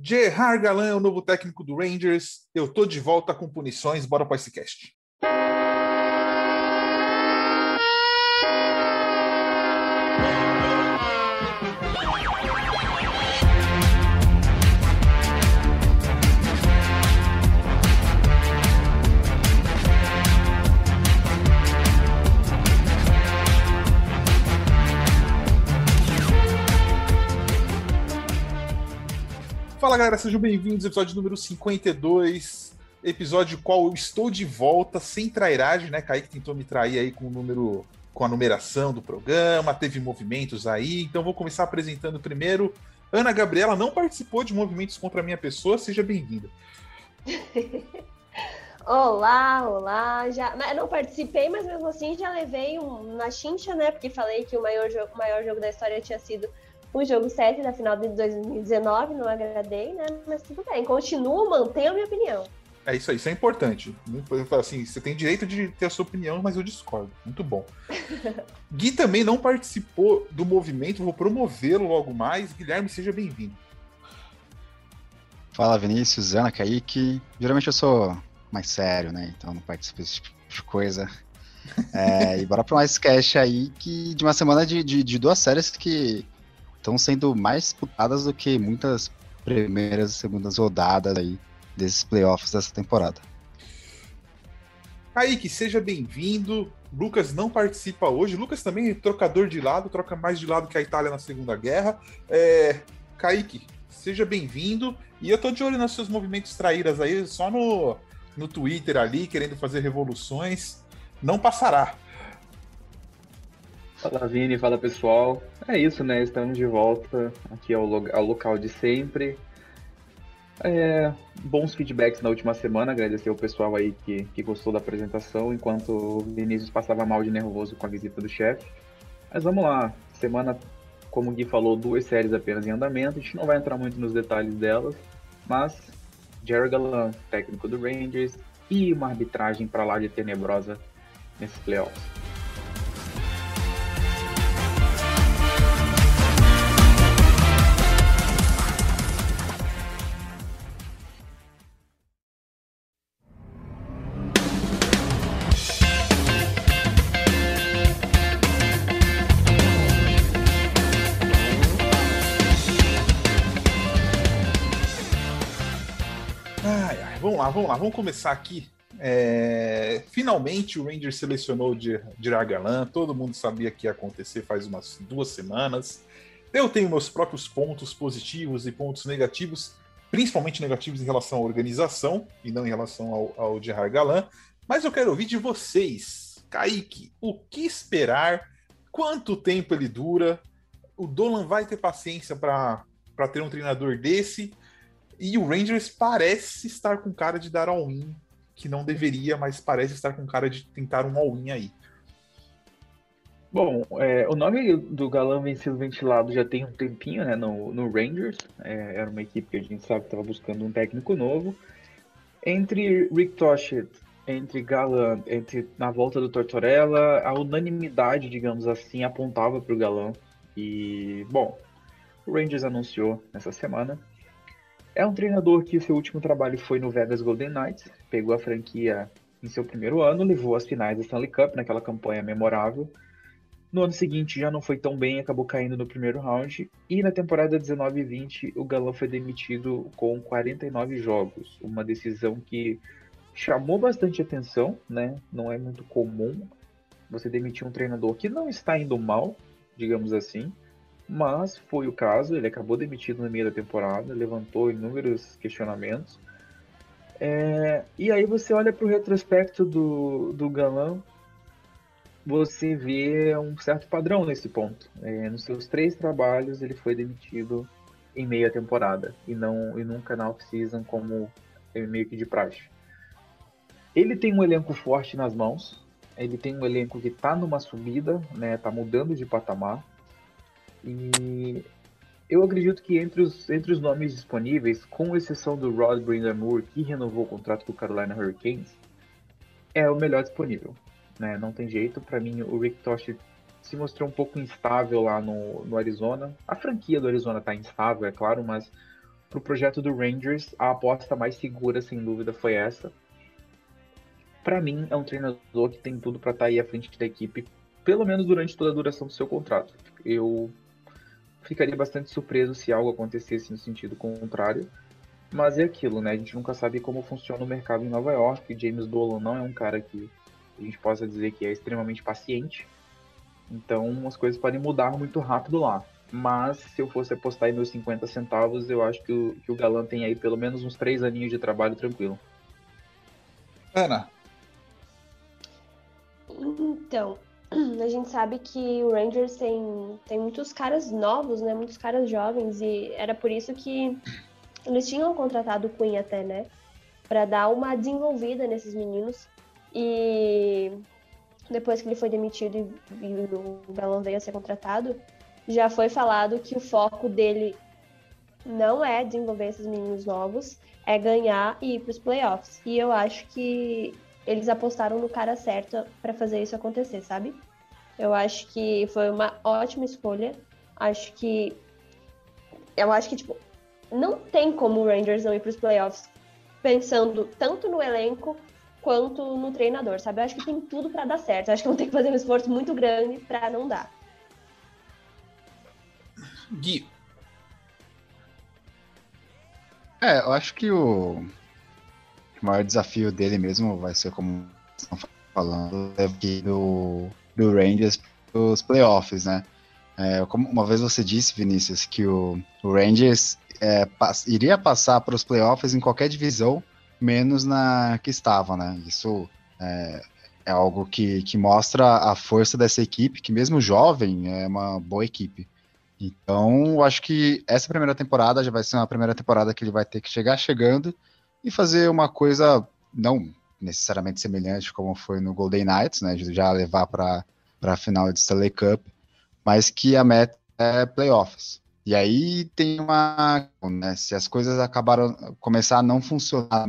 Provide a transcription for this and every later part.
Gerard Galan é o novo técnico do Rangers. Eu tô de volta com punições. Bora para esse cast. Fala galera, sejam bem-vindos ao episódio número 52, episódio qual eu estou de volta sem trairagem, né? Kaique tentou me trair aí com o número, com a numeração do programa, teve movimentos aí, então vou começar apresentando primeiro. Ana Gabriela não participou de movimentos contra a minha pessoa, seja bem-vinda. Olá, olá. Já, não participei, mas mesmo assim já levei um, na chincha, né? Porque falei que o maior o maior jogo da história tinha sido o jogo 7 da final de 2019, não agradei, né? Mas tudo bem, continuo, mantenho a minha opinião. É isso aí, isso é importante. Assim, você tem direito de ter a sua opinião, mas eu discordo. Muito bom. Gui também não participou do movimento, vou promovê-lo logo mais. Guilherme, seja bem-vindo. Fala, Vinícius, Ana, Kaique. Geralmente eu sou mais sério, né? Então não participo desse tipo de coisa. É, e bora para mais cast aí que de uma semana de, de, de duas séries que estão sendo mais disputadas do que muitas primeiras e segundas rodadas aí desses playoffs dessa temporada. Kaique, seja bem-vindo. Lucas não participa hoje. Lucas também é trocador de lado, troca mais de lado que a Itália na Segunda Guerra. É... Kaique, seja bem-vindo. E eu tô de olho nos seus movimentos traíras aí, só no, no Twitter ali, querendo fazer revoluções. Não passará. Fala Vini, fala pessoal. É isso, né? Estamos de volta aqui ao, lo ao local de sempre. É, bons feedbacks na última semana, agradecer o pessoal aí que, que gostou da apresentação, enquanto o Vinícius passava mal de nervoso com a visita do chefe. Mas vamos lá, semana, como o Gui falou, duas séries apenas em andamento, a gente não vai entrar muito nos detalhes delas, mas Jerry Galan, técnico do Rangers, e uma arbitragem para lá de tenebrosa nesses playoffs. Lá, vamos começar aqui. É... Finalmente o Rangers selecionou o Gerard Galan, todo mundo sabia que ia acontecer faz umas duas semanas. Eu tenho meus próprios pontos positivos e pontos negativos, principalmente negativos em relação à organização e não em relação ao, ao Gerard Galan. Mas eu quero ouvir de vocês, Kaique, o que esperar? Quanto tempo ele dura? O Dolan vai ter paciência para ter um treinador desse? E o Rangers parece estar com cara de dar all-in, que não deveria, mas parece estar com cara de tentar um all-in aí. Bom, é, o nome do Galã vem sendo ventilado já tem um tempinho, né, no, no Rangers. É, era uma equipe que a gente sabe que estava buscando um técnico novo. Entre Rick Toshit, entre Galã, entre na volta do Tortorella, a unanimidade, digamos assim, apontava para o Galã. E, bom, o Rangers anunciou nessa semana é um treinador que seu último trabalho foi no Vegas Golden Knights, pegou a franquia em seu primeiro ano, levou às finais da Stanley Cup naquela campanha memorável. No ano seguinte já não foi tão bem, acabou caindo no primeiro round. E na temporada 19 e 20, o Galão foi demitido com 49 jogos. Uma decisão que chamou bastante atenção, né? Não é muito comum você demitir um treinador que não está indo mal, digamos assim mas foi o caso, ele acabou demitido no meio da temporada, levantou inúmeros questionamentos. É, e aí você olha para o retrospecto do, do Galão, você vê um certo padrão nesse ponto. É, nos seus três trabalhos ele foi demitido em meia temporada e não e nunca na off-season como meio que de praxe. Ele tem um elenco forte nas mãos, ele tem um elenco que está numa subida, né, tá mudando de patamar. E eu acredito que entre os, entre os nomes disponíveis, com exceção do Rod Brindamore, que renovou o contrato com o Carolina Hurricanes, é o melhor disponível. Né? Não tem jeito. Para mim, o Rick Tosh se mostrou um pouco instável lá no, no Arizona. A franquia do Arizona está instável, é claro, mas pro projeto do Rangers, a aposta mais segura, sem dúvida, foi essa. Para mim, é um treinador que tem tudo para estar tá aí à frente da equipe, pelo menos durante toda a duração do seu contrato. Eu ficaria bastante surpreso se algo acontecesse no sentido contrário. Mas é aquilo, né? A gente nunca sabe como funciona o mercado em Nova York. James Dolan não é um cara que a gente possa dizer que é extremamente paciente. Então as coisas podem mudar muito rápido lá. Mas se eu fosse apostar em meus 50 centavos, eu acho que o, que o Galan tem aí pelo menos uns três aninhos de trabalho tranquilo. Ana. Então, a gente sabe que o Rangers tem, tem muitos caras novos, né? Muitos caras jovens, e era por isso que eles tinham contratado o Queen até, né? Para dar uma desenvolvida nesses meninos. E depois que ele foi demitido e, e o Galão veio a ser contratado, já foi falado que o foco dele não é desenvolver esses meninos novos, é ganhar e ir para os playoffs. E eu acho que eles apostaram no cara certo para fazer isso acontecer, sabe? Eu acho que foi uma ótima escolha. Acho que eu acho que tipo não tem como o Rangers não ir para os playoffs pensando tanto no elenco quanto no treinador, sabe? Eu acho que tem tudo para dar certo. Eu acho que vão ter que fazer um esforço muito grande para não dar. Gui. É, eu acho que o o maior desafio dele mesmo vai ser, como estão falando, é do, do Rangers os playoffs, né? É, como uma vez você disse, Vinícius, que o, o Rangers é, pass, iria passar para os playoffs em qualquer divisão, menos na que estava, né? Isso é, é algo que, que mostra a força dessa equipe, que mesmo jovem é uma boa equipe. Então, acho que essa primeira temporada já vai ser uma primeira temporada que ele vai ter que chegar chegando e fazer uma coisa não necessariamente semelhante como foi no Golden Knights, né, de já levar para a final de Stanley Cup, mas que a meta é playoffs. E aí tem uma, né, se as coisas acabaram começar a não funcionar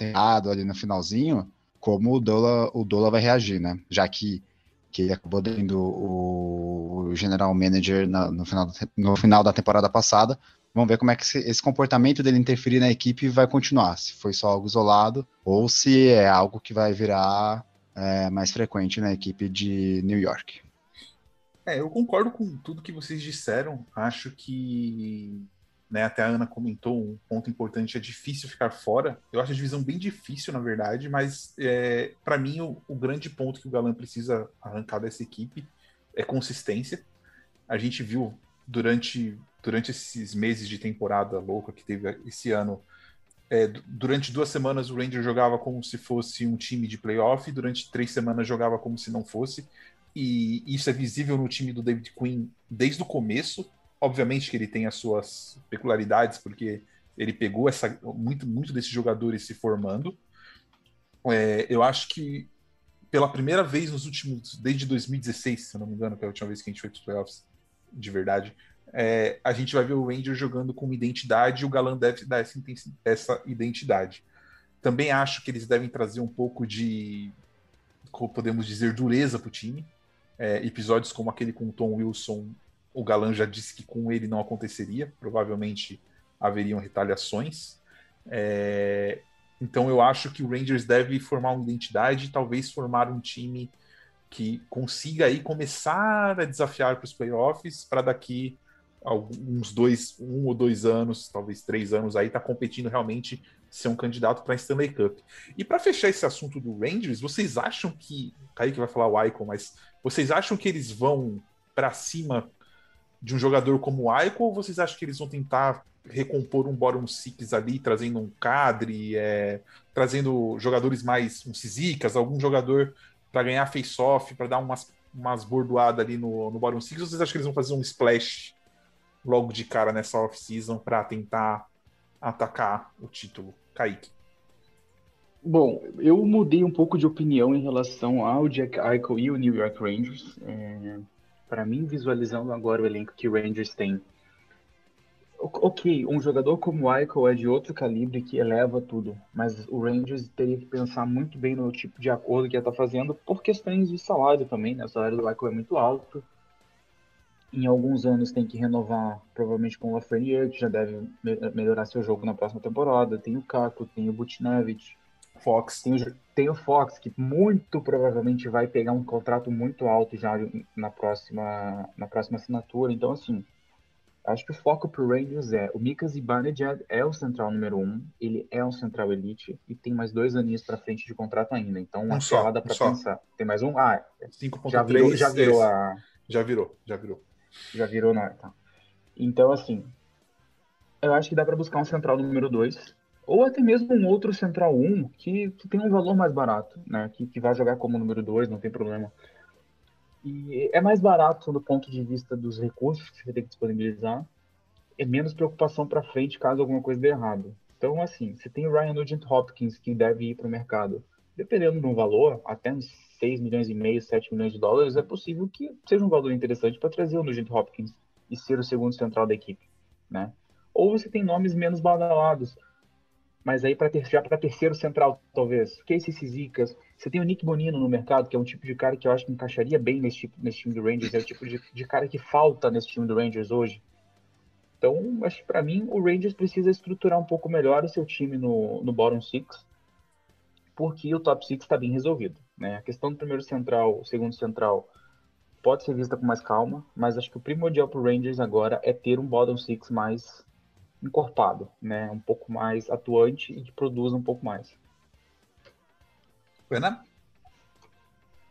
errado ali no finalzinho, como o Dola, o Dola vai reagir, né? Já que, que ele acabou dando o, general manager na, no, final, no final da temporada passada, Vamos ver como é que esse, comportamento dele interferir na equipe vai continuar. Se foi só algo isolado ou se é algo que vai virar é, mais frequente na equipe de New York. É, eu concordo com tudo que vocês disseram. Acho que, né, até a Ana comentou, um ponto importante é difícil ficar fora. Eu acho a divisão bem difícil, na verdade, mas é, para mim o, o, grande ponto que o Galan precisa arrancar dessa equipe é consistência. A gente viu durante durante esses meses de temporada louca que teve esse ano, é, durante duas semanas o Ranger jogava como se fosse um time de playoff, durante três semanas jogava como se não fosse, e isso é visível no time do David Quinn desde o começo. Obviamente que ele tem as suas peculiaridades, porque ele pegou essa, muito, muito desses jogadores se formando. É, eu acho que pela primeira vez nos últimos, desde 2016, se eu não me engano, que é a última vez que a gente foi para os playoffs de verdade, é, a gente vai ver o Ranger jogando com uma identidade e o Galan deve dar essa, essa identidade. Também acho que eles devem trazer um pouco de, como podemos dizer, dureza para o time. É, episódios como aquele com o Tom Wilson, o Galan já disse que com ele não aconteceria, provavelmente haveriam retaliações. É, então eu acho que o Rangers deve formar uma identidade talvez formar um time que consiga aí começar a desafiar para os playoffs para daqui alguns dois, um ou dois anos, talvez três anos aí, tá competindo realmente ser um candidato para Stanley Cup. E para fechar esse assunto do Rangers, vocês acham que, Kaique vai falar o Icon, mas vocês acham que eles vão para cima de um jogador como o Icon ou vocês acham que eles vão tentar recompor um bottom six ali, trazendo um cadre, é, trazendo jogadores mais um Sizicas, algum jogador para ganhar face-off, para dar umas, umas bordoadas ali no, no bottom six, ou vocês acham que eles vão fazer um splash logo de cara nessa off-season para tentar atacar o título. Kaique. Bom, eu mudei um pouco de opinião em relação ao Jack Eichel e o New York Rangers. É, para mim, visualizando agora o elenco que o Rangers tem, ok, um jogador como o Eichel é de outro calibre que eleva tudo, mas o Rangers teria que pensar muito bem no tipo de acordo que ia estar tá fazendo por questões de salário também, né? O salário do Eichel é muito alto Em alguns anos tem que renovar, provavelmente com o Lafreniere, que já deve me melhorar seu jogo na próxima temporada. Tem o Caco, tem o Butnevich, Fox. Tem o, tem o Fox, que muito provavelmente vai pegar um contrato muito alto já na próxima, na próxima assinatura. Então, assim, acho que o foco pro Rangers é o Mika Zibanejad é o central número um, ele é um central elite e tem mais dois aninhos para frente de contrato ainda. Então, uma um dá para pensar. Tem mais um? Ah, 5.3. Já virou, já virou a. Já virou, já virou. Já virou na. Tá. Então, assim, eu acho que dá para buscar um central número 2 ou até mesmo um outro central 1 que, que tem um valor mais barato, né? Que, que vai jogar como número 2, não tem problema. E é mais barato do ponto de vista dos recursos que você tem que disponibilizar. É menos preocupação para frente caso alguma coisa dê errado. Então, assim, você tem o Ryan Nugent Hopkins que deve ir para o mercado. Dependendo de um valor, até uns 6 milhões e meio, 7 milhões de dólares, é possível que seja um valor interessante para trazer o Nugent Hopkins e ser o segundo central da equipe, né? Ou você tem nomes menos badalados, mas aí ter, já para terceiro central, talvez. Casey Sizicas. Você tem o Nick Bonino no mercado, que é um tipo de cara que eu acho que encaixaria bem nesse, tipo, nesse time do Rangers. É o tipo de, de cara que falta nesse time do Rangers hoje. Então, acho que para mim, o Rangers precisa estruturar um pouco melhor o seu time no, no bottom six, porque o top six está bem resolvido. Né? A questão do primeiro central, o segundo central, pode ser vista com mais calma, mas acho que o primordial para o Rangers agora é ter um bottom six mais encorpado, né? Um pouco mais atuante e que produz um pouco mais. Ana?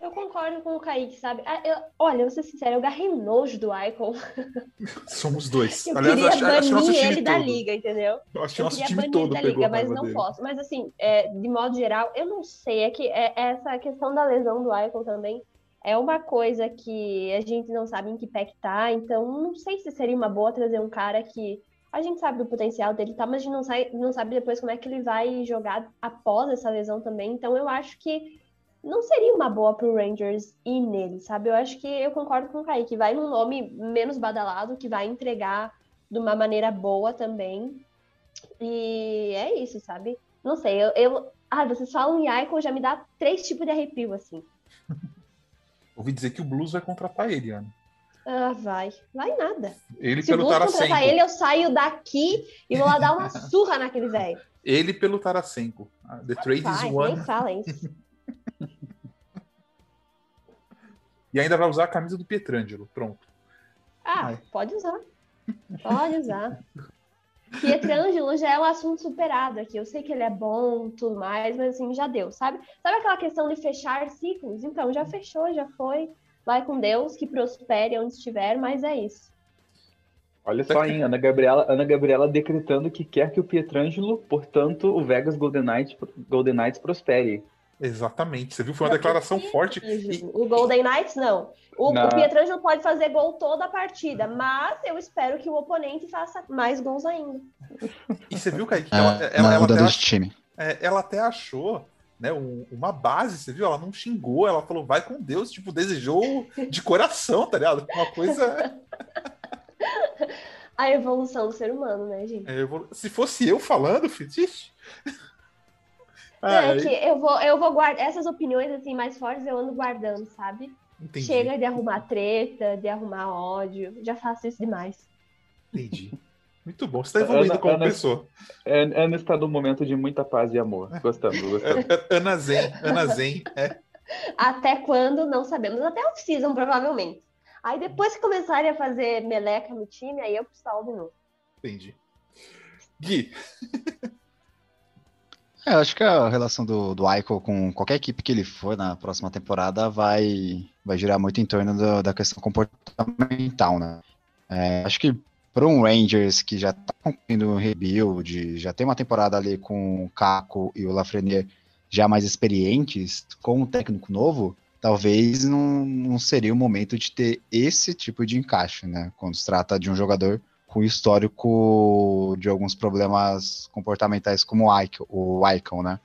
Eu concordo com o Kaique, sabe? Ah, eu, olha, eu vou ser sincera, eu garrei nojo do Icon. Somos dois. Eu Aliás, queria acho, banir acho ele da liga, entendeu? Eu acho que eu nosso time todo da liga, mas não dele. posso. Mas assim, é, de modo geral, eu não sei. É que é, essa questão da lesão do Icon também é uma coisa que a gente não sabe em que pé que tá. Então, não sei se seria uma boa trazer um cara que a gente sabe do potencial dele, tá? Mas a gente não, sai, não sabe depois como é que ele vai jogar após essa lesão também. Então eu acho que não seria uma boa pro Rangers ir nele, sabe? Eu acho que eu concordo com o Kaique, vai num nome menos badalado, que vai entregar de uma maneira boa também. E é isso, sabe? Não sei, eu. eu... Ah, vocês falam em Icon, já me dá três tipos de arrepio, assim. Ouvi dizer que o Blues vai contratar ele, Ana. Ah, vai. Vai nada. Ele Se pelo Tarasenko. ele, eu saio daqui e vou lá dar uma surra naquele velho. Ele pelo Tarasenko. Ah, the trade vai, is one. Nem fala isso. e ainda vai usar a camisa do Pietrangelo. Pronto. Ah, vai. pode usar. Pode usar. Pietrangelo já é um assunto superado aqui. Eu sei que ele é bom, tudo mais, mas assim, já deu, sabe? Sabe aquela questão de fechar ciclos? Então, já fechou, já foi. Vai com Deus, que prospere onde estiver, mas é isso. Olha só, hein, Ana Gabriela, Ana Gabriela decretando que quer que o Pietrangelo, portanto, o Vegas Golden Knights, Golden Knights prospere. Exatamente. Você viu? Foi uma declaração forte. E... O Golden Knights, não. O, não. o Pietrangelo pode fazer gol toda a partida, mas eu espero que o oponente faça mais gols ainda. E você viu, Kaique? É, ela, ela, ela, até, time. É, ela até achou né, uma base, você viu? Ela não xingou, ela falou, vai com Deus, tipo, desejou de coração, tá ligado? Uma coisa. A evolução do ser humano, né, gente? É, evolu... Se fosse eu falando, Fitich. É que eu vou, eu vou guardar essas opiniões assim mais fortes, eu ando guardando, sabe? Entendi. Chega de arrumar treta, de arrumar ódio. Já faço isso demais. Entendi. Muito bom, você está evoluindo Ana, como Ana, pessoa. Ana está num momento de muita paz e amor. Gostamos, gostamos. Ana Zen, Ana Zen, é. Até quando, não sabemos. Até off-season, provavelmente. Aí depois que começarem a fazer meleca no time, aí eu salvo de novo. Entendi. Gui. É, eu acho que a relação do, do Aiko com qualquer equipe que ele for na próxima temporada vai, vai girar muito em torno do, da questão comportamental, né? É, acho que para um Rangers que já está cumprindo um rebuild, já tem uma temporada ali com o Caco e o Lafreniere já mais experientes, com um técnico novo, talvez não, não, seria o momento de ter esse tipo de encaixe, né? Quando se trata de um jogador com histórico de alguns problemas comportamentais como o Icon, o Icon né?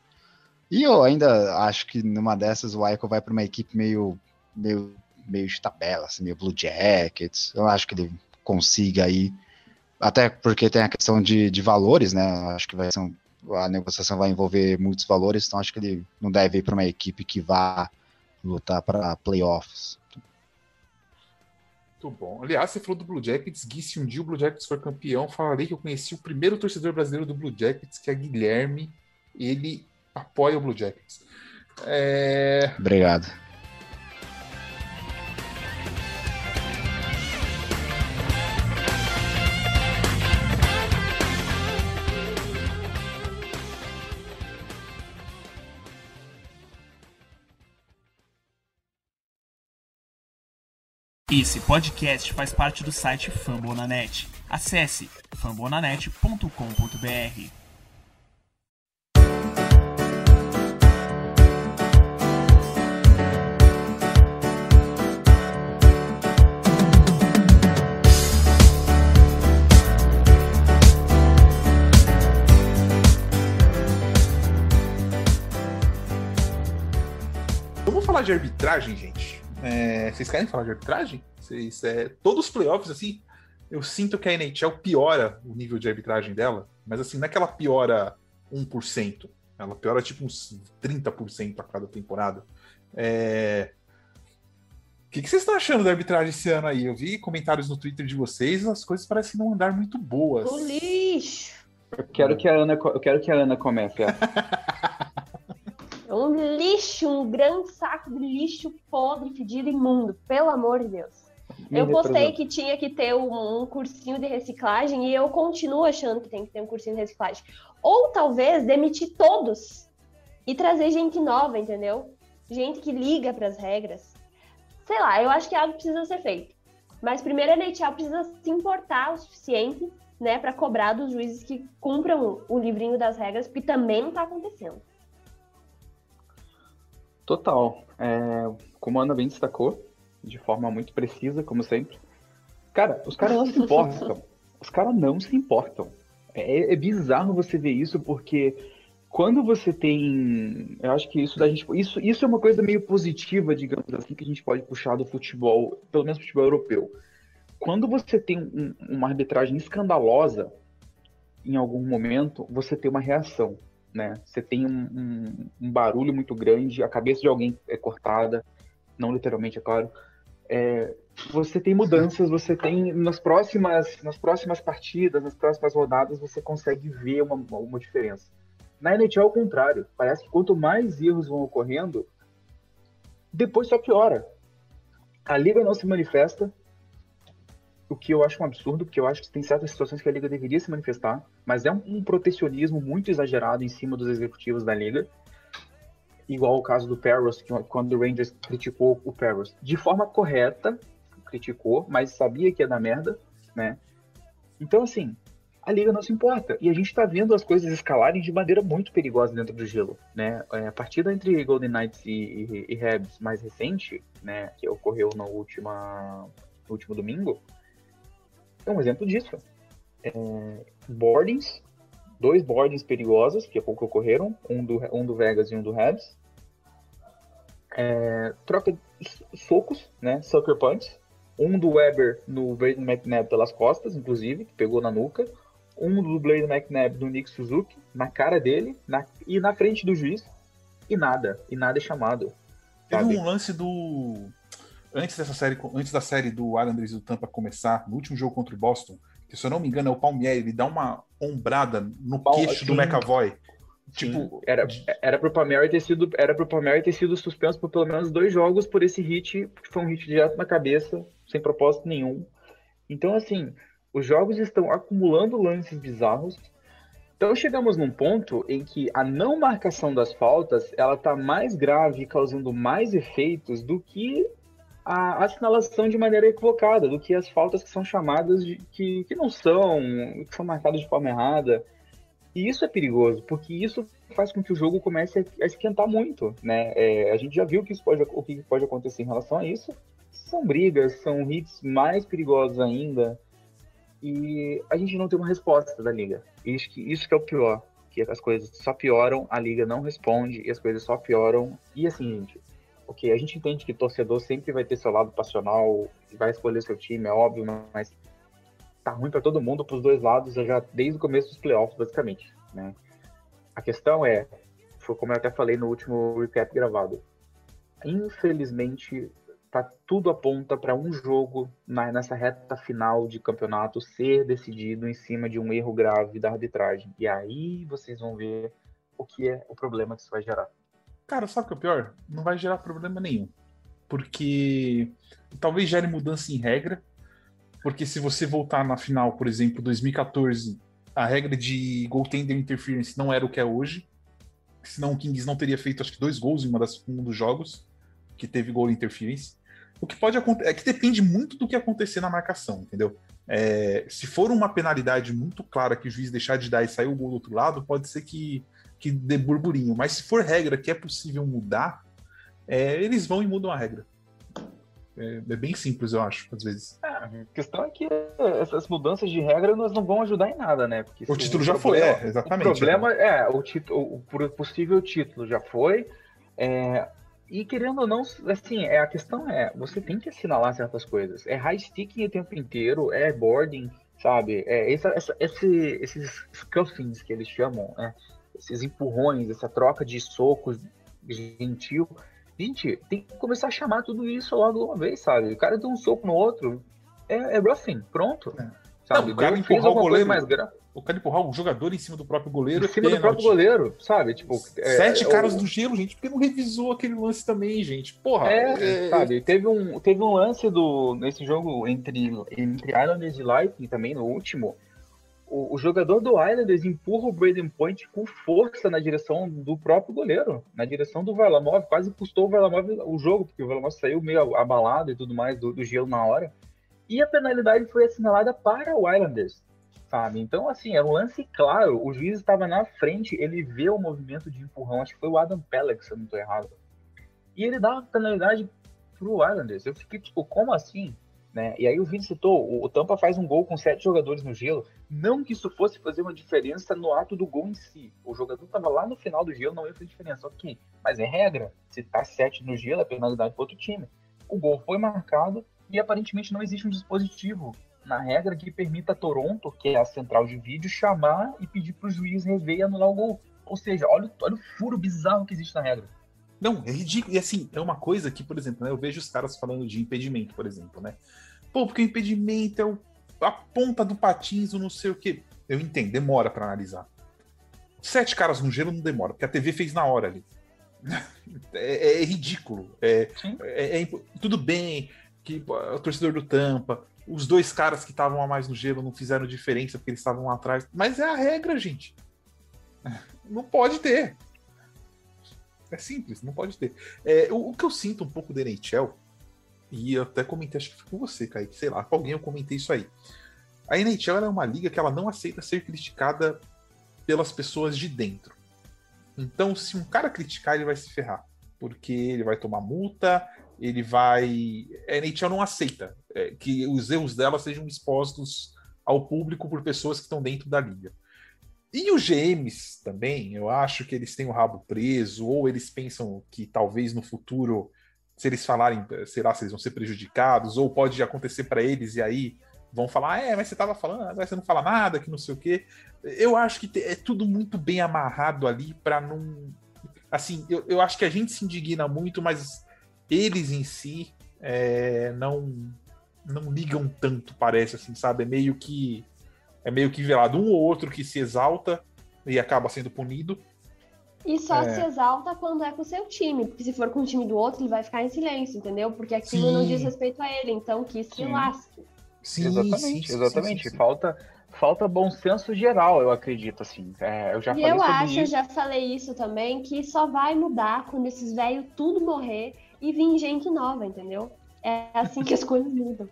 E eu ainda acho que numa dessas o Icon vai para uma equipe meio, meio, meio de tabela, assim, meio Blue Jackets. Eu acho que ele consiga aí, até porque tem a questão de, de valores, né? Acho que vai ser um, a negociação vai envolver muitos valores, então acho que ele não deve ir para uma equipe que vá lutar para playoffs. Muito bom. Aliás, você falou do Blue Jackets. Gui, se um dia o Blue Jackets for campeão, falarei que eu conheci o primeiro torcedor brasileiro do Blue Jackets, que é Guilherme. Ele apoia o Blue Jackets. É... Obrigado. Esse podcast faz parte do site Fambonanet. Acesse fambonanet.com.br. Vamos falar de arbitragem, gente. É, vocês querem falar de arbitragem? Vocês, é, todos os playoffs, assim, eu sinto que a NHL piora o nível de arbitragem dela, mas assim, não é que ela piora 1%, ela piora tipo uns 30% a cada temporada. É... O que, que vocês estão achando da arbitragem esse ano aí? Eu vi comentários no Twitter de vocês, as coisas parecem não andar muito boas. O lixo! Eu quero que a Ana, eu quero que a Ana comece. É um lixo, um grande saco de lixo podre, fedido, imundo. Pelo amor de Deus. Eu postei que tinha que ter um, um cursinho de reciclagem e eu continuo achando que tem que ter um cursinho de reciclagem. Ou talvez demitir todos e trazer gente nova, entendeu? Gente que liga para as regras. Sei lá, eu acho que algo precisa ser feito. Mas primeiro a NHL precisa se importar o suficiente, né, para cobrar dos juízes que cumpram o livrinho das regras, porque também não tá acontecendo. Total. É, como a Ana bem destacou, de forma muito precisa, como sempre. Cara, os caras não se importam. Os caras não se importam. É, é bizarro você ver isso, porque quando você tem. Eu acho que isso da gente. Isso, isso é uma coisa meio positiva, digamos assim, que a gente pode puxar do futebol, pelo menos futebol europeu. Quando você tem um- uma arbitragem escandalosa, em algum momento, você tem uma reação né? Você tem um, um- um barulho muito grande, a cabeça de alguém é cortada, não literalmente, é claro. É, você tem mudanças, você tem nas próximas, nas próximas partidas, nas próximas rodadas, você consegue ver uma, uma diferença. Na NHL, ao contrário, parece que quanto mais erros vão ocorrendo, depois só piora. A liga não se manifesta, o que eu acho um absurdo, porque eu acho que tem certas situações que a liga deveria se manifestar, mas é um, um protecionismo muito exagerado em cima dos executivos da liga. Igual o caso do que quando o Rangers criticou o Paros de forma correta, criticou, mas sabia que ia dar merda, né? Então, assim, a liga não se importa. E a gente tá vendo as coisas escalarem de maneira muito perigosa dentro do gelo, né? É, A partida entre Golden Knights e, e, e Habs mais recente, né, que ocorreu na última, no último domingo, é um exemplo disso. É, boardings, dois boardings perigosos que há pouco ocorreram, um do, um do Vegas e um do Habs. É, troca de so- socos, né, sucker punch. Um do Weber no Braden McNabb pelas costas, inclusive, que pegou na nuca. Um do Braden McNabb no Nick Suzuki, na cara dele, na- e na frente do juiz. E nada, e nada é chamado. Teve sabe? um lance do. Antes dessa série, antes da série do Islanders e do Tampa começar, no último jogo contra o Boston, que se eu não me engano é o Palmieri, ele dá uma ombrada no queixo do. McAvoy. Sim, Tipo, era, era pro Palmeiras ter sido era pro Palmeiras ter sido suspenso por pelo menos dois jogos por esse hit, que foi um hit direto na cabeça, sem propósito nenhum. Então, assim, os jogos estão acumulando lances bizarros. Então chegamos num ponto em que a não marcação das faltas, ela tá mais grave, causando mais efeitos do que a assinalação de maneira equivocada, do que as faltas que são chamadas de que, que não são, que são marcadas de forma errada. E isso é perigoso, porque isso faz com que o jogo comece a esquentar muito, né? É, a gente já viu que isso pode, o que pode acontecer em relação a isso. São brigas, são hits mais perigosos ainda. E a gente não tem uma resposta da liga. Isso que, isso que é o pior. Que as coisas só pioram, a liga não responde e as coisas só pioram. E assim, gente, ok, a gente entende que torcedor sempre vai ter seu lado passional, vai escolher seu time, é óbvio, mas tá ruim para todo mundo, pros dois lados, já desde o começo dos playoffs, basicamente, né? A questão é, foi como eu até falei no último recap gravado, infelizmente tá, tudo aponta para um jogo na, nessa reta final de campeonato ser decidido em cima de um erro grave da arbitragem. E aí vocês vão ver o que é o problema que isso vai gerar. Cara, sabe o que é o pior? Não vai gerar problema nenhum. Porque talvez gere mudança em regra. Porque se você voltar na final, por exemplo, 2014, a regra de goaltender interference não era o que é hoje. Senão o Kings não teria feito, acho que, dois gols em uma das, um dos jogos que teve goal interference. O que pode acontecer é que depende muito do que acontecer na marcação, entendeu? É, se for uma penalidade muito clara que o juiz deixar de dar e sair o gol do outro lado, pode ser que, que dê burburinho. Mas se for regra que é possível mudar, é, eles vão e mudam a regra. É, é, bem simples, eu acho, às vezes. É, a questão é que essas mudanças de regra nós não vão ajudar em nada, né? Porque o título já problema, foi, é, exatamente. O problema é, o, título, o possível título já foi. É, e querendo ou não, assim, é, a questão é, você tem que assinalar certas coisas. É high sticking o tempo inteiro, é boarding, sabe? É essa, essa, esse, esses scuffings que eles chamam, né? Esses empurrões, essa troca de socos gentil. Gente, tem que começar a chamar tudo isso logo de uma vez, sabe? O cara deu um soco no outro, é, é roughing, pronto. É. Sabe? Não, o cara empurrar o goleiro mais grave o cara empurrar um jogador em cima do próprio goleiro. Em cima é do próprio goleiro, sabe? Tipo, é, Sete é, caras do gelo, gente, porque não revisou aquele lance também, gente. Porra. É, é, sabe? Teve um, teve um lance do, nesse jogo entre, entre Islanders e Lightning também, no último. O, o, jogador do Islanders empurra o Braden Point com força na direção do próprio goleiro, na direção do Varlamov, quase custou o Varlamov o jogo, porque o Varlamov saiu meio abalado e tudo mais do, do gelo na hora. E a penalidade foi assinalada para o Islanders sabe? Então, assim, é um lance claro. O juiz estava na frente, ele vê o movimento de empurrão, acho que foi o Adam Pellex, se eu não estou errado. E ele dá uma penalidade pro Islanders. Eu fiquei tipo, como assim? Né? E aí o Vini citou, o Tampa faz um gol com sete jogadores no gelo. Não que isso fosse fazer uma diferença no ato do gol em si. O jogador estava lá no final do gelo, não ia fazer diferença. Ok, mas é regra. Se tá sete no gelo, é penalidade para outro time. O gol foi marcado e aparentemente não existe um dispositivo na regra que permita a Toronto, que é a central de vídeo, chamar e pedir para o juiz rever e anular o gol. Ou seja, olha, olha o furo bizarro que existe na regra. Não, é ridículo. E assim, é uma coisa que, por exemplo, né, eu vejo os caras falando de impedimento, por exemplo, né? Pô, porque o impedimento é o, a ponta do patins, não sei o quê. Eu entendo, demora para analisar. Sete caras no gelo não demora, porque a TV fez na hora ali. É, é ridículo. É, é, é, tudo bem que o torcedor do Tampa os dois caras que estavam a mais no gelo não fizeram diferença porque eles estavam lá atrás. Mas é a regra, gente. Não pode ter. É simples, não pode ter. É, o, o, que eu sinto um pouco da NHL, e eu até comentei, acho que foi com você, Kaique, sei lá, com alguém eu comentei isso aí. A NHL é uma liga que ela não aceita ser criticada pelas pessoas de dentro. Então, se um cara criticar, ele vai se ferrar. Porque ele vai tomar multa, ele vai. A NHL não aceita é, que os erros dela sejam expostos ao público por pessoas que estão dentro da liga. E os GMs também, eu acho que eles têm o rabo preso, ou eles pensam que talvez no futuro, se eles falarem, sei lá, se eles vão ser prejudicados, ou pode acontecer para eles e aí vão falar, é, mas você estava falando, agora você não fala nada, que não sei o quê. Eu acho que é tudo muito bem amarrado ali para não. Assim, eu, eu acho que a gente se indigna muito, mas eles em si é, não não ligam tanto, parece assim, sabe? É meio que é meio que velado um ou outro que se exalta e acaba sendo punido. E só é... se exalta quando é com o seu time, porque se for com o time do outro, ele vai ficar em silêncio, entendeu? Porque aquilo sim. não diz respeito a ele, então que se lasque. Sim, exatamente, sim, exatamente. Sim, falta falta bom senso geral, eu acredito, assim. É, eu já e falei eu acho, isso. eu já falei isso também, que só vai mudar quando esses velhos tudo morrer e vir gente nova, entendeu? É assim que as coisas mudam.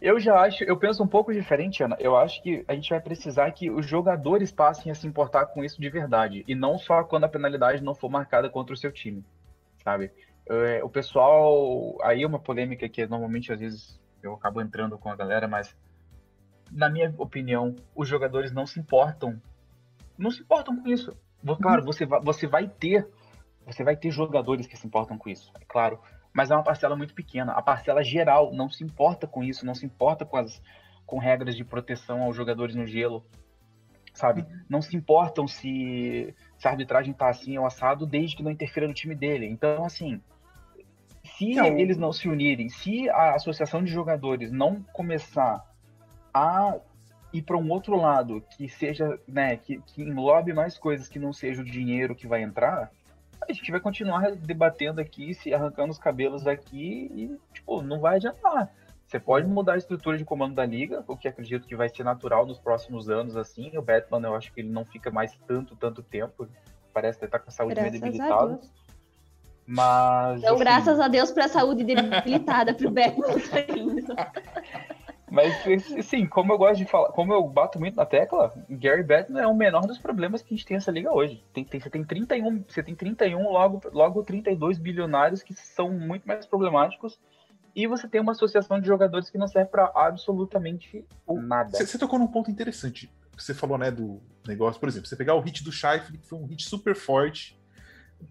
Eu já acho, eu penso um pouco diferente, Ana. Eu acho que a gente vai precisar que os jogadores passem a se importar com isso de verdade. E não só quando a penalidade não for marcada contra o seu time, sabe? É, o pessoal. Aí é uma polêmica que normalmente às vezes eu acabo entrando com a galera, mas na minha opinião, os jogadores não se importam. Não se importam com isso. Claro, você vai, você vai ter. Você vai ter jogadores que se importam com isso, é claro mas é uma parcela muito pequena. A parcela geral não se importa com isso, não se importa com as com regras de proteção aos jogadores no gelo, sabe? Uhum. Não se importam se, se a arbitragem tá assim ou assado, desde que não interfira no time dele. Então, assim, Se Não. eles não se unirem, se a associação de jogadores não começar a ir para um outro lado, que seja, né, que, que englobe mais coisas que não seja o dinheiro que vai entrar, a gente vai continuar debatendo aqui, se arrancando os cabelos daqui e, tipo, não vai adiantar. Você pode mudar a estrutura de comando da liga, o que acredito que vai ser natural nos próximos anos, assim. O Batman, eu acho que ele não fica mais tanto, tanto tempo. Parece estar com a saúde meio Graças a debilitada. Mas. Então, assim, graças a Deus pra saúde debilitada pro Batman saindo. Mas, assim, como eu gosto de falar, como eu bato muito na tecla, Gary Batman é o menor dos problemas que a gente tem nessa liga hoje. Tem, tem, você tem 31, você tem 31, logo, logo 32 bilionários que são muito mais problemáticos. E você tem uma associação de jogadores que não serve pra absolutamente nada. Você, você tocou num ponto interessante. Você falou, né, do negócio, por exemplo, você pegar o hit do Shifley, que foi um hit super forte.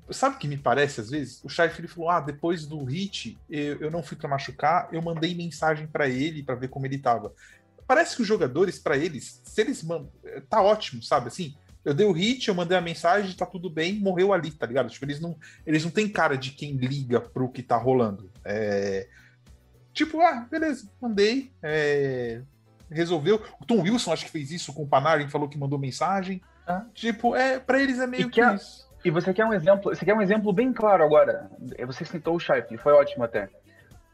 Sabe o que me parece às vezes? O Shifley falou: ah, depois do hit, eu, eu não fui pra machucar, eu mandei mensagem pra ele pra ver como ele tava. Parece que os jogadores, pra eles, se eles mandam. Tá ótimo, sabe? Assim, eu dei o hit, eu mandei a mensagem, tá tudo bem, morreu ali, tá ligado? Tipo, eles não, eles não têm cara de quem liga pro que tá rolando. É, Tipo, ah, beleza, mandei. é, Resolveu. O Tom Wilson acho que fez isso com o Panarin, falou que mandou mensagem. Ah. Tipo, é, pra eles é meio E que que a- isso. E você quer um exemplo, você quer um exemplo bem claro agora. Você citou o Shifley, foi ótimo até.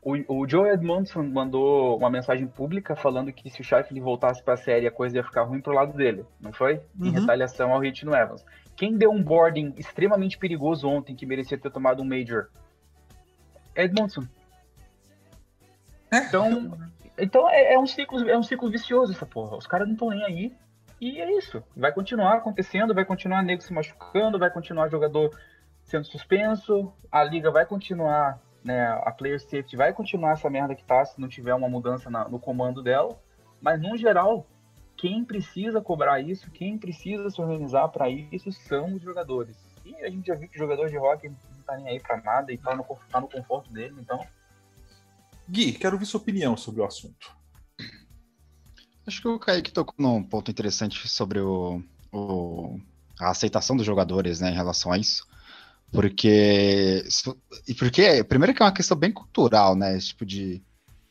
O, o Joe Edmondson mandou uma mensagem pública falando que se o Shifley voltasse pra série a coisa ia ficar ruim pro lado dele, não foi? Em Uhum. retaliação ao hit no Evans. Quem deu um boarding extremamente perigoso ontem que merecia ter tomado um Major? Edmondson. Então, então é, é um ciclo, é um ciclo vicioso essa porra. Os caras não estão nem aí. E é isso. Vai continuar acontecendo, vai continuar nego se machucando, vai continuar jogador sendo suspenso, a liga vai continuar, né? A player safety vai continuar essa merda que tá se não tiver uma mudança na- no comando dela. Mas no geral, quem precisa cobrar isso, quem precisa se organizar para isso são os jogadores. E a gente já viu que jogador de hockey não tá nem aí pra nada e tá no, tá no conforto dele, então. Gui, quero ouvir sua opinião sobre o assunto. Acho que o Kaique tocou num ponto interessante sobre o, o- a aceitação dos jogadores né, em relação a isso. Porque. E porque, primeiro, que é uma questão bem cultural, né? Esse tipo de,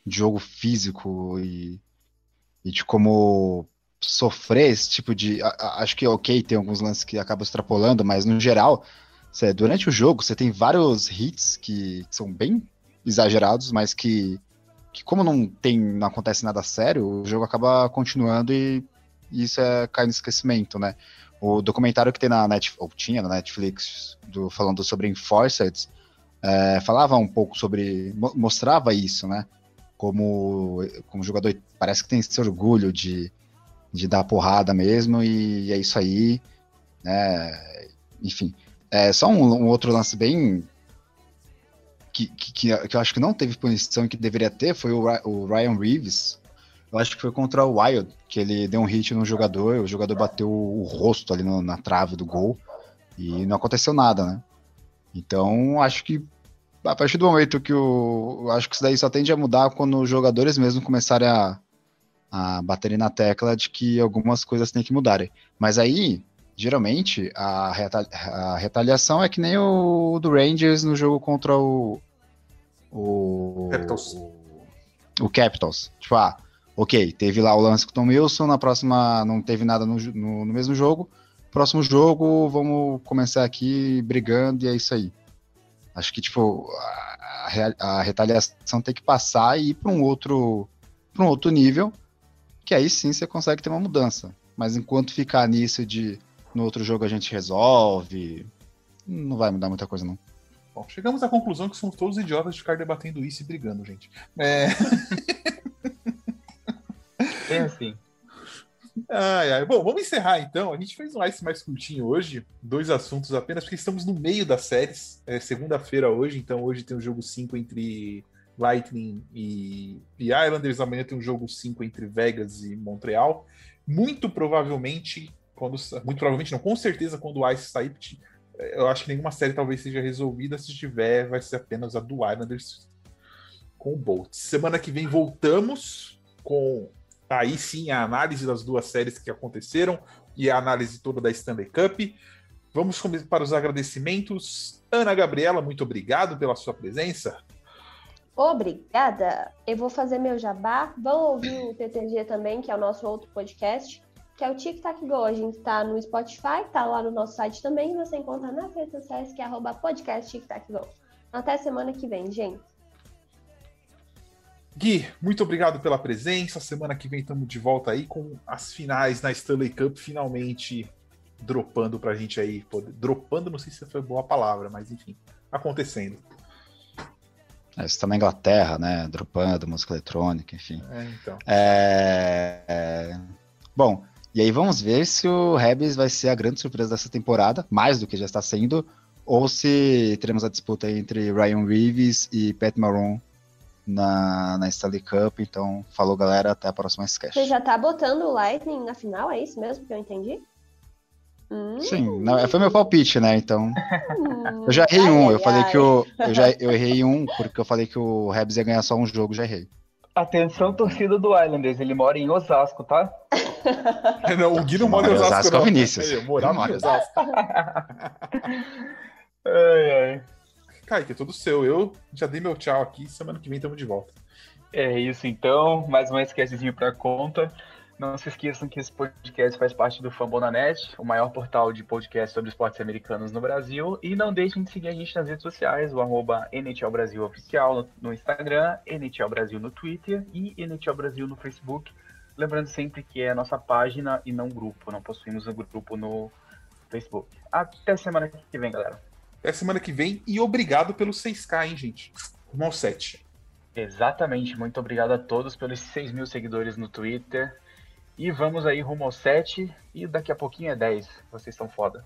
de jogo físico e, e de como sofrer esse tipo de. a- a- acho que, ok, tem alguns lances que acabam extrapolando, mas no geral, cê- durante o jogo, você tem vários hits que são bem exagerados, mas que que como não tem não acontece nada sério, o jogo acaba continuando e, e isso é cai no esquecimento, né? O documentário que tem na Netflix, ou tinha na Netflix, do, falando sobre Enforced, é, falava um pouco sobre, mo- mostrava isso, né? Como, como jogador parece que tem esse orgulho de, de dar porrada mesmo, e é isso aí, né? Enfim, é só um, um outro lance bem que, que, que- eu acho que não teve punição e que deveria ter foi o, o Ryan Reeves. Eu acho que foi contra o Wild, que ele deu um hit no jogador, o jogador bateu o rosto ali no- na trave do gol e não aconteceu nada, né? Então, acho que a partir do momento que o. Acho que isso daí só tende a mudar quando os jogadores mesmo começarem a, a baterem na tecla de que algumas coisas têm que mudarem. Mas aí, geralmente, a, reta- a retaliação é que nem o do Rangers no jogo contra o. O. Capitals. O, o Capitals. Tipo, ah, ok, teve lá o lance com o Tom Wilson, na próxima não teve nada no, no, no mesmo jogo. Próximo jogo, vamos começar aqui brigando e é isso aí. Acho que, tipo, a, a retaliação tem que passar e ir para um outro para um outro nível, que aí sim você consegue ter uma mudança. Mas enquanto ficar nisso de no outro jogo a gente resolve, não vai mudar muita coisa, não. Bom, chegamos à conclusão que somos todos idiotas de ficar debatendo isso e brigando, gente. É, É assim. ai, ai. Bom, vamos encerrar então. A gente fez um ice mais curtinho hoje, dois assuntos apenas, porque estamos no meio das séries. É segunda-feira hoje, então hoje tem o jogo 5 entre Lightning e, e Islanders. Amanhã tem o jogo 5 entre Vegas e Montreal. Muito provavelmente, quando. Muito provavelmente não, com certeza, quando o Ice sair, eu acho que nenhuma série talvez seja resolvida. Se tiver, vai ser apenas a do Islanders com o Bolts. Semana que vem voltamos com aí sim a análise das duas séries que aconteceram e a análise toda da Stanley Cup. Vamos para os agradecimentos. Ana Gabriela, muito obrigado pela sua presença. Obrigada. Eu vou fazer meu jabá. Vão ouvir o TTG também, que é o nosso outro podcast, que é o Tic Tac Go. A gente está no Spotify, tá lá no nosso site também. E você encontra nas redes sociais, que é arroba podcast Tic Tac Go. Até semana que vem, gente. Gui, muito obrigado pela presença. Semana que vem estamos de volta aí com as finais na Stanley Cup finalmente dropando pra gente aí. Dropando, não sei se foi boa palavra, mas enfim, acontecendo. É, isso também Inglaterra, né? Dropando, música eletrônica, enfim. É, então. É, é... Bom, e aí vamos ver se o Rebs vai ser a grande surpresa dessa temporada, mais do que já está sendo, ou se teremos a disputa entre Ryan Reeves e Pat Maroon na, na Stanley Cup. Então, falou galera, até a próxima sketch. Você já tá botando o Lightning na final, é isso mesmo que eu entendi? Hum. Sim, não, foi meu palpite, né? Então. Hum. Eu já errei ai, um. Ai, eu falei ai. que o. Eu, já, eu errei um, porque eu falei que o Rebs ia ganhar só um jogo, já errei. Atenção, torcida do Islanders, ele mora em Osasco, tá? não, o Gui não mora em Osasco. Osasco não. Vinícius. Eu morava em Osasco. ai, ai. Kaique, é tudo seu. Eu já dei meu tchau aqui. Semana que vem estamos de volta. É isso então. Mais uma esquecezinho para conta. Não se esqueçam que esse podcast faz parte do Fambonanet, o maior portal de podcast sobre esportes americanos no Brasil. E não deixem de seguir a gente nas redes sociais, o arroba NHL Brasil Oficial no Instagram, NHL Brasil no Twitter e NHL Brasil no Facebook. Lembrando sempre que é a nossa página e não grupo, não possuímos um grupo no Facebook. Até semana que vem, galera. Até semana que vem e obrigado pelo 6K, hein, gente? Rumo ao 7. Exatamente, muito obrigado a todos pelos 6 mil seguidores no Twitter. E vamos aí rumo ao 7 e daqui a pouquinho é 10. Vocês são foda.